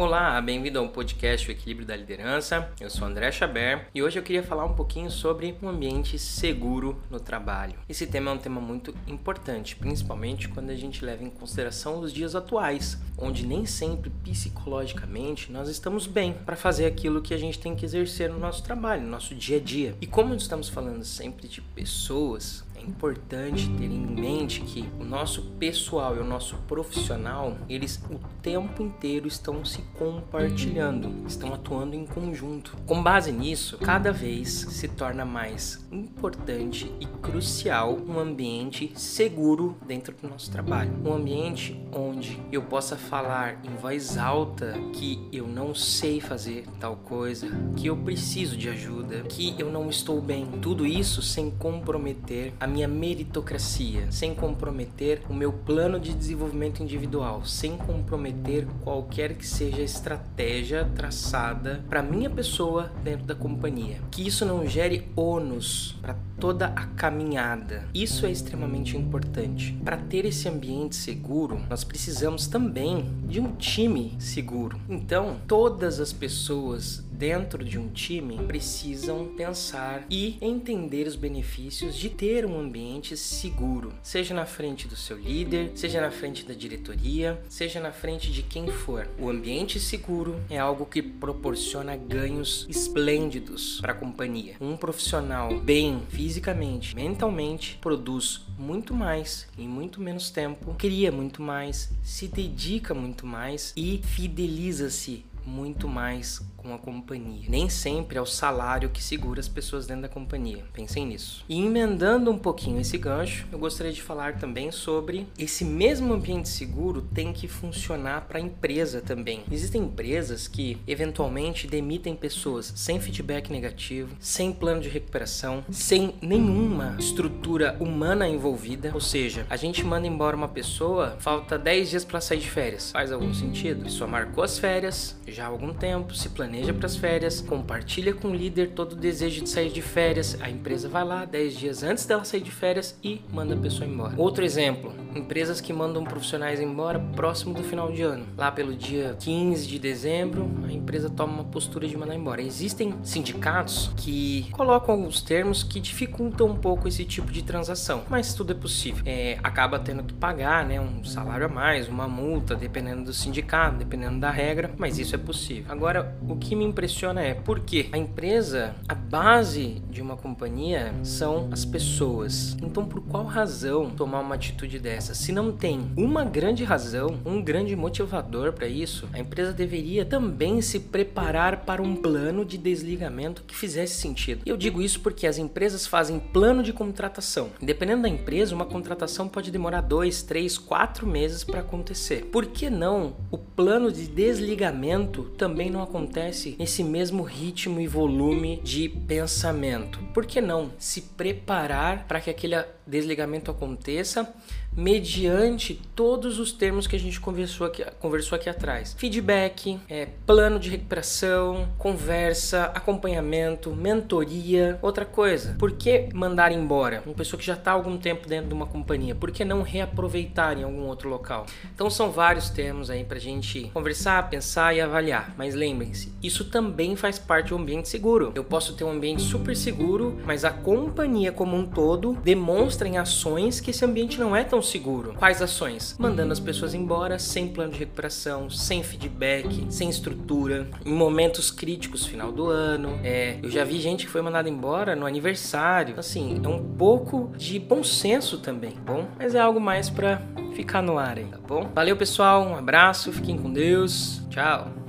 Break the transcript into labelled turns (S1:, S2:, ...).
S1: Olá, bem-vindo ao podcast O Equilíbrio da Liderança. Eu sou André Chaber e hoje eu queria falar um pouquinho sobre um ambiente seguro no trabalho. Esse tema é um tema muito importante, principalmente quando a gente leva em consideração os dias atuais, onde nem sempre psicologicamente nós estamos bem para fazer aquilo que a gente tem que exercer no nosso trabalho, no nosso dia a dia. E como estamos falando sempre de pessoas, é importante ter em mente que o nosso pessoal e o nosso profissional, eles o tempo inteiro estão se compartilhando, estão atuando em conjunto. Com base nisso, cada vez se torna mais importante e crucial um ambiente seguro dentro do nosso trabalho. Um ambiente onde eu possa falar em voz alta que eu não sei fazer tal coisa, que eu preciso de ajuda, que eu não estou bem. Tudo isso sem comprometer a minha meritocracia, sem comprometer o meu plano de desenvolvimento individual, sem comprometer qualquer que seja a estratégia traçada para minha pessoa dentro da companhia. Que isso não gere ônus para toda a caminhada. Isso é extremamente importante. Para ter esse ambiente seguro, nós precisamos também de um time seguro. Então, todas as pessoas dentro de um time precisam pensar e entender os benefícios de ter um ambiente seguro, seja na frente do seu líder, seja na frente da diretoria, seja na frente de quem for. O ambiente seguro é algo que proporciona ganhos esplêndidos para a companhia. Um profissional bem fisicamente, mentalmente, produz muito mais em muito menos tempo, cria muito mais, se dedica muito mais e fideliza-se muito mais com a companhia. Nem sempre é o salário que segura as pessoas dentro da companhia. Pensem nisso. E emendando um pouquinho esse gancho, eu gostaria de falar também sobre esse mesmo ambiente seguro tem que funcionar para a empresa também. Existem empresas que eventualmente demitem pessoas sem feedback negativo, sem plano de recuperação, sem nenhuma estrutura humana envolvida, ou seja, a gente manda embora uma pessoa, falta 10 dias para sair de férias. Faz algum sentido? A pessoa marcou as férias já há algum tempo, se planeja para as férias, compartilha com o líder todo o desejo de sair de férias. A empresa vai lá 10 dias antes dela sair de férias e manda a pessoa embora. Outro exemplo, empresas que mandam profissionais embora próximo do final de ano. Lá pelo dia 15 de dezembro, a empresa toma uma postura de mandar embora. Existem sindicatos que colocam alguns termos que dificultam um pouco esse tipo de transação, mas tudo é possível. É, acaba tendo que pagar né, um salário a mais, uma multa, dependendo do sindicato, dependendo da regra, mas isso é possível. Agora, o que me impressiona é porque a empresa, a base de uma companhia são as pessoas. Então, por qual razão tomar uma atitude dessa? Se não tem uma grande razão, um grande motivador para isso, a empresa deveria também se preparar para um plano de desligamento que fizesse sentido. Eu digo isso porque as empresas fazem plano de contratação. Dependendo da empresa, uma contratação pode demorar dois, três, quatro meses para acontecer. Por que não o plano de desligamento também não acontece? acontece nesse mesmo ritmo e volume de pensamento. Por que não se preparar para que aquele desligamento aconteça mediante todos os termos que a gente conversou aqui, conversou aqui atrás: feedback, é, plano de recuperação, conversa, acompanhamento, mentoria. Outra coisa, por que mandar embora uma pessoa que já está algum tempo dentro de uma companhia? Por que não reaproveitar em algum outro local? Então são vários termos aí para a gente conversar, pensar e avaliar. Mas lembrem-se, isso também faz parte do ambiente seguro. Eu posso ter um ambiente super seguro, mas a companhia como um todo demonstra em ações que esse ambiente não é tão tão seguro. Quais ações? Mandando as pessoas embora sem plano de recuperação, sem feedback, sem estrutura, em momentos críticos, final do ano. É, eu já vi gente que foi mandada embora no aniversário. Assim, é um pouco de bom senso também, tá bom? Mas é algo mais para ficar no ar aí, tá bom? Valeu, pessoal, um abraço, fiquem com Deus, tchau.